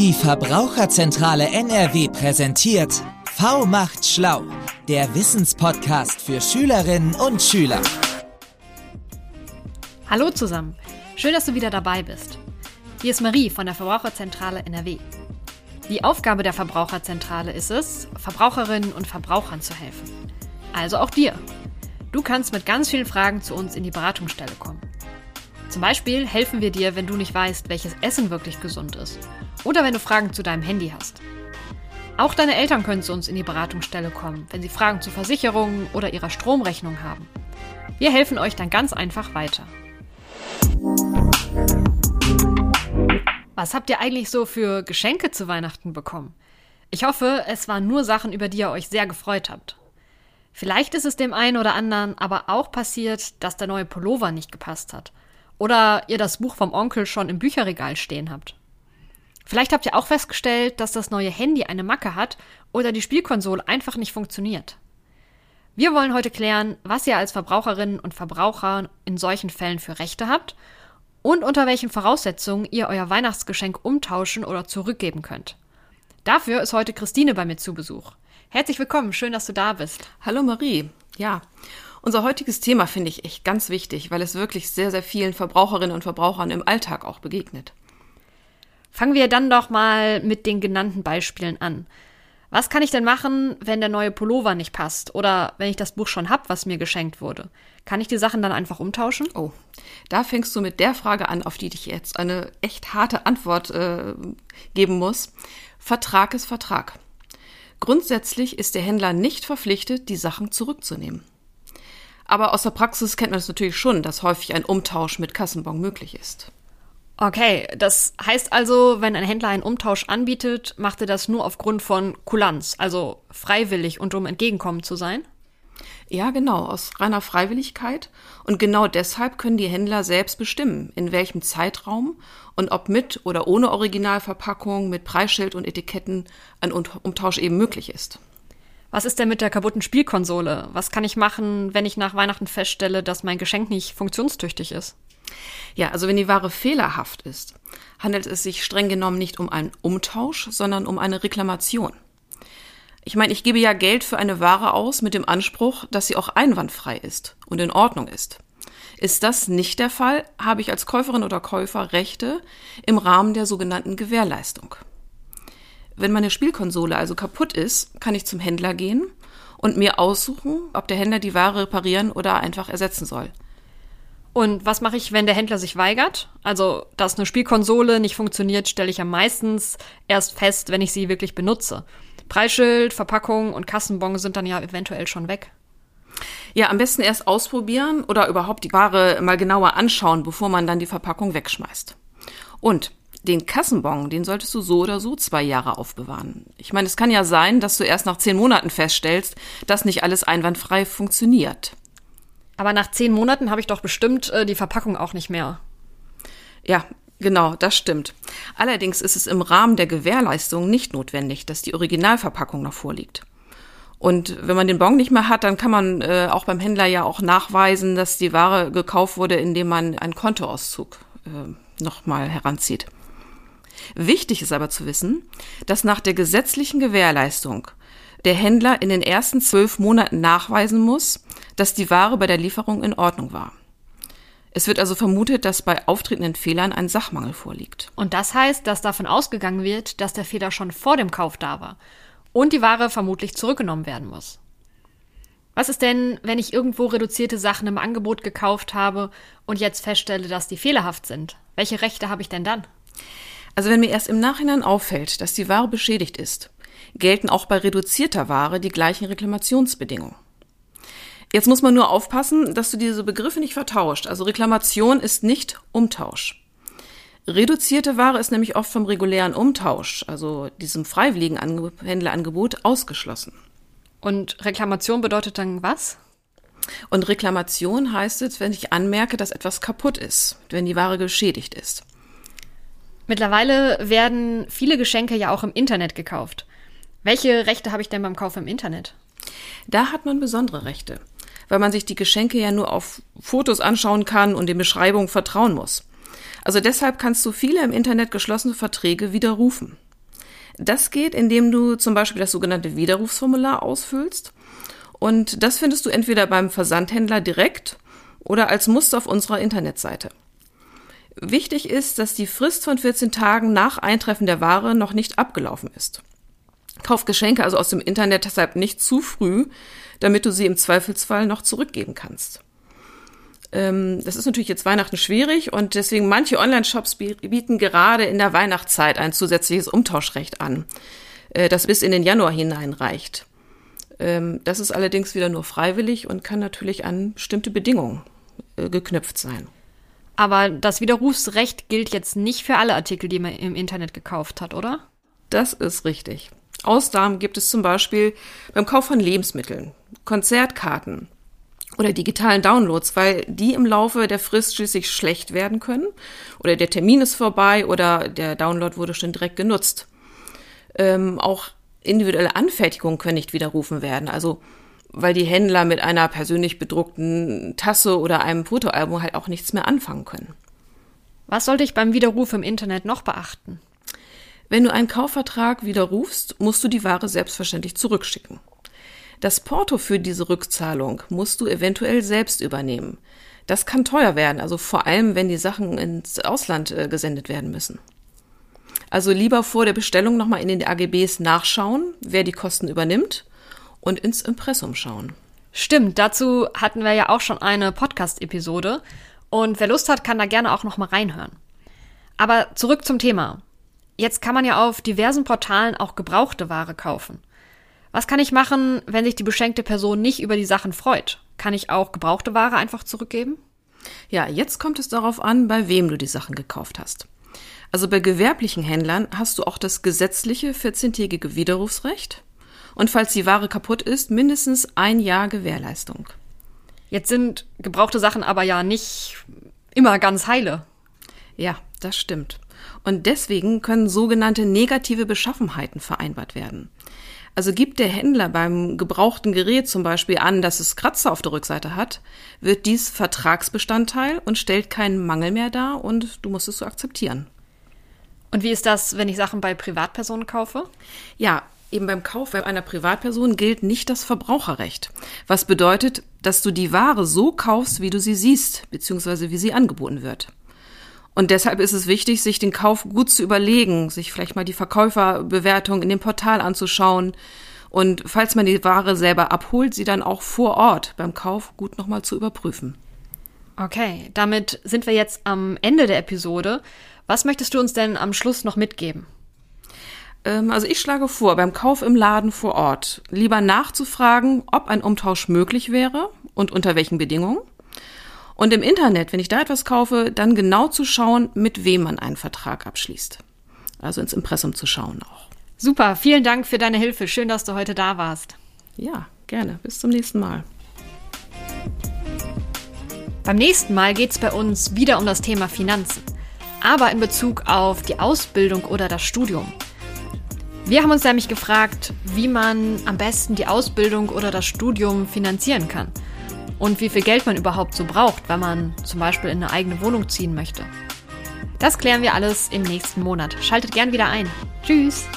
Die Verbraucherzentrale NRW präsentiert V macht schlau, der Wissenspodcast für Schülerinnen und Schüler. Hallo zusammen, schön, dass du wieder dabei bist. Hier ist Marie von der Verbraucherzentrale NRW. Die Aufgabe der Verbraucherzentrale ist es, Verbraucherinnen und Verbrauchern zu helfen. Also auch dir. Du kannst mit ganz vielen Fragen zu uns in die Beratungsstelle kommen. Zum Beispiel helfen wir dir, wenn du nicht weißt, welches Essen wirklich gesund ist. Oder wenn du Fragen zu deinem Handy hast. Auch deine Eltern können zu uns in die Beratungsstelle kommen, wenn sie Fragen zu Versicherungen oder ihrer Stromrechnung haben. Wir helfen euch dann ganz einfach weiter. Was habt ihr eigentlich so für Geschenke zu Weihnachten bekommen? Ich hoffe, es waren nur Sachen, über die ihr euch sehr gefreut habt. Vielleicht ist es dem einen oder anderen aber auch passiert, dass der neue Pullover nicht gepasst hat. Oder ihr das Buch vom Onkel schon im Bücherregal stehen habt. Vielleicht habt ihr auch festgestellt, dass das neue Handy eine Macke hat oder die Spielkonsole einfach nicht funktioniert. Wir wollen heute klären, was ihr als Verbraucherinnen und Verbraucher in solchen Fällen für Rechte habt und unter welchen Voraussetzungen ihr euer Weihnachtsgeschenk umtauschen oder zurückgeben könnt. Dafür ist heute Christine bei mir zu Besuch. Herzlich willkommen, schön, dass du da bist. Hallo Marie. Ja, unser heutiges Thema finde ich echt ganz wichtig, weil es wirklich sehr, sehr vielen Verbraucherinnen und Verbrauchern im Alltag auch begegnet. Fangen wir dann doch mal mit den genannten Beispielen an. Was kann ich denn machen, wenn der neue Pullover nicht passt oder wenn ich das Buch schon hab, was mir geschenkt wurde? Kann ich die Sachen dann einfach umtauschen? Oh, da fängst du mit der Frage an, auf die ich jetzt eine echt harte Antwort äh, geben muss. Vertrag ist Vertrag. Grundsätzlich ist der Händler nicht verpflichtet, die Sachen zurückzunehmen. Aber aus der Praxis kennt man es natürlich schon, dass häufig ein Umtausch mit Kassenbon möglich ist. Okay, das heißt also, wenn ein Händler einen Umtausch anbietet, macht er das nur aufgrund von Kulanz, also freiwillig und um entgegenkommen zu sein? Ja, genau, aus reiner Freiwilligkeit. Und genau deshalb können die Händler selbst bestimmen, in welchem Zeitraum und ob mit oder ohne Originalverpackung, mit Preisschild und Etiketten ein Umtausch eben möglich ist. Was ist denn mit der kaputten Spielkonsole? Was kann ich machen, wenn ich nach Weihnachten feststelle, dass mein Geschenk nicht funktionstüchtig ist? Ja, also wenn die Ware fehlerhaft ist, handelt es sich streng genommen nicht um einen Umtausch, sondern um eine Reklamation. Ich meine, ich gebe ja Geld für eine Ware aus mit dem Anspruch, dass sie auch einwandfrei ist und in Ordnung ist. Ist das nicht der Fall, habe ich als Käuferin oder Käufer Rechte im Rahmen der sogenannten Gewährleistung. Wenn meine Spielkonsole also kaputt ist, kann ich zum Händler gehen und mir aussuchen, ob der Händler die Ware reparieren oder einfach ersetzen soll. Und was mache ich, wenn der Händler sich weigert? Also, dass eine Spielkonsole nicht funktioniert, stelle ich ja meistens erst fest, wenn ich sie wirklich benutze. Preisschild, Verpackung und Kassenbon sind dann ja eventuell schon weg. Ja, am besten erst ausprobieren oder überhaupt die Ware mal genauer anschauen, bevor man dann die Verpackung wegschmeißt. Und den Kassenbon, den solltest du so oder so zwei Jahre aufbewahren. Ich meine, es kann ja sein, dass du erst nach zehn Monaten feststellst, dass nicht alles einwandfrei funktioniert. Aber nach zehn Monaten habe ich doch bestimmt äh, die Verpackung auch nicht mehr. Ja, genau, das stimmt. Allerdings ist es im Rahmen der Gewährleistung nicht notwendig, dass die Originalverpackung noch vorliegt. Und wenn man den Bon nicht mehr hat, dann kann man äh, auch beim Händler ja auch nachweisen, dass die Ware gekauft wurde, indem man einen Kontoauszug äh, nochmal heranzieht. Wichtig ist aber zu wissen, dass nach der gesetzlichen Gewährleistung der Händler in den ersten zwölf Monaten nachweisen muss, dass die Ware bei der Lieferung in Ordnung war. Es wird also vermutet, dass bei auftretenden Fehlern ein Sachmangel vorliegt. Und das heißt, dass davon ausgegangen wird, dass der Fehler schon vor dem Kauf da war und die Ware vermutlich zurückgenommen werden muss. Was ist denn, wenn ich irgendwo reduzierte Sachen im Angebot gekauft habe und jetzt feststelle, dass die fehlerhaft sind? Welche Rechte habe ich denn dann? Also wenn mir erst im Nachhinein auffällt, dass die Ware beschädigt ist, gelten auch bei reduzierter Ware die gleichen Reklamationsbedingungen. Jetzt muss man nur aufpassen, dass du diese Begriffe nicht vertauscht. Also Reklamation ist nicht Umtausch. Reduzierte Ware ist nämlich oft vom regulären Umtausch, also diesem freiwilligen Händlerangebot, ausgeschlossen. Und Reklamation bedeutet dann was? Und Reklamation heißt es, wenn ich anmerke, dass etwas kaputt ist, wenn die Ware geschädigt ist. Mittlerweile werden viele Geschenke ja auch im Internet gekauft. Welche Rechte habe ich denn beim Kauf im Internet? Da hat man besondere Rechte, weil man sich die Geschenke ja nur auf Fotos anschauen kann und den Beschreibungen vertrauen muss. Also deshalb kannst du viele im Internet geschlossene Verträge widerrufen. Das geht, indem du zum Beispiel das sogenannte Widerrufsformular ausfüllst. Und das findest du entweder beim Versandhändler direkt oder als Muster auf unserer Internetseite. Wichtig ist, dass die Frist von 14 Tagen nach Eintreffen der Ware noch nicht abgelaufen ist. Kauf Geschenke also aus dem Internet deshalb nicht zu früh, damit du sie im Zweifelsfall noch zurückgeben kannst. Ähm, das ist natürlich jetzt Weihnachten schwierig und deswegen manche Online-Shops bieten gerade in der Weihnachtszeit ein zusätzliches Umtauschrecht an, äh, das bis in den Januar hineinreicht. Ähm, das ist allerdings wieder nur freiwillig und kann natürlich an bestimmte Bedingungen äh, geknüpft sein. Aber das Widerrufsrecht gilt jetzt nicht für alle Artikel, die man im Internet gekauft hat, oder? Das ist richtig. Ausnahmen gibt es zum Beispiel beim Kauf von Lebensmitteln, Konzertkarten oder digitalen Downloads, weil die im Laufe der Frist schließlich schlecht werden können oder der Termin ist vorbei oder der Download wurde schon direkt genutzt. Ähm, auch individuelle Anfertigungen können nicht widerrufen werden, also weil die Händler mit einer persönlich bedruckten Tasse oder einem Fotoalbum halt auch nichts mehr anfangen können. Was sollte ich beim Widerruf im Internet noch beachten? Wenn du einen Kaufvertrag widerrufst, musst du die Ware selbstverständlich zurückschicken. Das Porto für diese Rückzahlung musst du eventuell selbst übernehmen. Das kann teuer werden, also vor allem, wenn die Sachen ins Ausland äh, gesendet werden müssen. Also lieber vor der Bestellung nochmal in den AGBs nachschauen, wer die Kosten übernimmt und ins Impressum schauen. Stimmt, dazu hatten wir ja auch schon eine Podcast-Episode und wer Lust hat, kann da gerne auch nochmal reinhören. Aber zurück zum Thema. Jetzt kann man ja auf diversen Portalen auch gebrauchte Ware kaufen. Was kann ich machen, wenn sich die beschenkte Person nicht über die Sachen freut? Kann ich auch gebrauchte Ware einfach zurückgeben? Ja, jetzt kommt es darauf an, bei wem du die Sachen gekauft hast. Also bei gewerblichen Händlern hast du auch das gesetzliche 14-tägige Widerrufsrecht und falls die Ware kaputt ist, mindestens ein Jahr Gewährleistung. Jetzt sind gebrauchte Sachen aber ja nicht immer ganz heile. Ja, das stimmt. Und deswegen können sogenannte negative Beschaffenheiten vereinbart werden. Also gibt der Händler beim gebrauchten Gerät zum Beispiel an, dass es Kratzer auf der Rückseite hat, wird dies Vertragsbestandteil und stellt keinen Mangel mehr dar und du musst es so akzeptieren. Und wie ist das, wenn ich Sachen bei Privatpersonen kaufe? Ja, eben beim Kauf bei einer Privatperson gilt nicht das Verbraucherrecht. Was bedeutet, dass du die Ware so kaufst, wie du sie siehst, beziehungsweise wie sie angeboten wird. Und deshalb ist es wichtig, sich den Kauf gut zu überlegen, sich vielleicht mal die Verkäuferbewertung in dem Portal anzuschauen und falls man die Ware selber abholt, sie dann auch vor Ort beim Kauf gut nochmal zu überprüfen. Okay, damit sind wir jetzt am Ende der Episode. Was möchtest du uns denn am Schluss noch mitgeben? Ähm, also ich schlage vor, beim Kauf im Laden vor Ort lieber nachzufragen, ob ein Umtausch möglich wäre und unter welchen Bedingungen. Und im Internet, wenn ich da etwas kaufe, dann genau zu schauen, mit wem man einen Vertrag abschließt. Also ins Impressum zu schauen auch. Super, vielen Dank für deine Hilfe. Schön, dass du heute da warst. Ja, gerne. Bis zum nächsten Mal. Beim nächsten Mal geht es bei uns wieder um das Thema Finanzen, aber in Bezug auf die Ausbildung oder das Studium. Wir haben uns nämlich gefragt, wie man am besten die Ausbildung oder das Studium finanzieren kann und wie viel Geld man überhaupt so braucht, wenn man zum Beispiel in eine eigene Wohnung ziehen möchte. Das klären wir alles im nächsten Monat. Schaltet gern wieder ein. Tschüss!